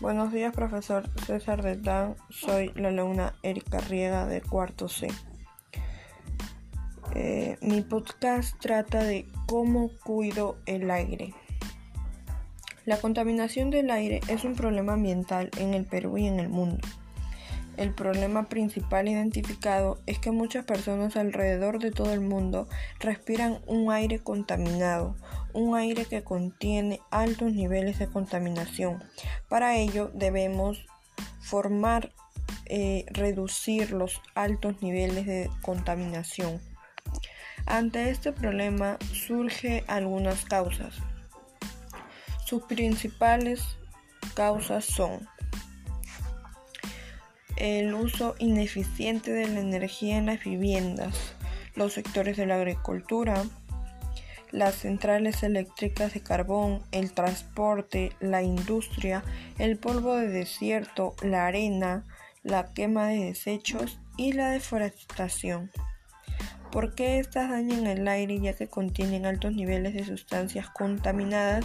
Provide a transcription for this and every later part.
Buenos días, profesor César Dan. Soy la alumna Erika Riega de cuarto C. Eh, mi podcast trata de cómo cuido el aire. La contaminación del aire es un problema ambiental en el Perú y en el mundo. El problema principal identificado es que muchas personas alrededor de todo el mundo respiran un aire contaminado, un aire que contiene altos niveles de contaminación. Para ello debemos formar, eh, reducir los altos niveles de contaminación. Ante este problema surgen algunas causas. Sus principales causas son el uso ineficiente de la energía en las viviendas, los sectores de la agricultura, las centrales eléctricas de carbón, el transporte, la industria, el polvo de desierto, la arena, la quema de desechos y la deforestación. ¿Por qué estas dañan el aire ya que contienen altos niveles de sustancias contaminadas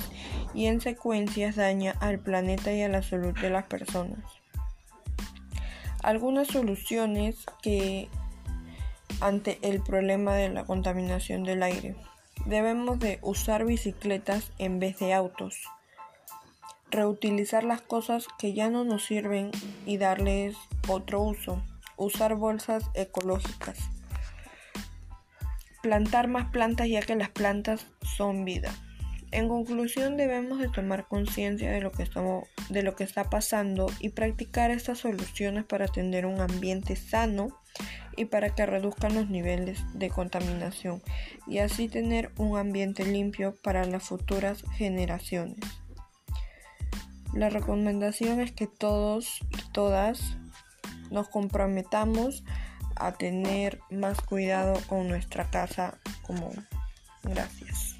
y en secuencias daña al planeta y a la salud de las personas? Algunas soluciones que ante el problema de la contaminación del aire. Debemos de usar bicicletas en vez de autos. Reutilizar las cosas que ya no nos sirven y darles otro uso. Usar bolsas ecológicas. Plantar más plantas ya que las plantas son vida. En conclusión, debemos de tomar conciencia de, lo que de lo que está pasando y practicar estas soluciones para tener un ambiente sano y para que reduzcan los niveles de contaminación y así tener un ambiente limpio para las futuras generaciones. La recomendación es que todos y todas nos comprometamos a tener más cuidado con nuestra casa común. Gracias.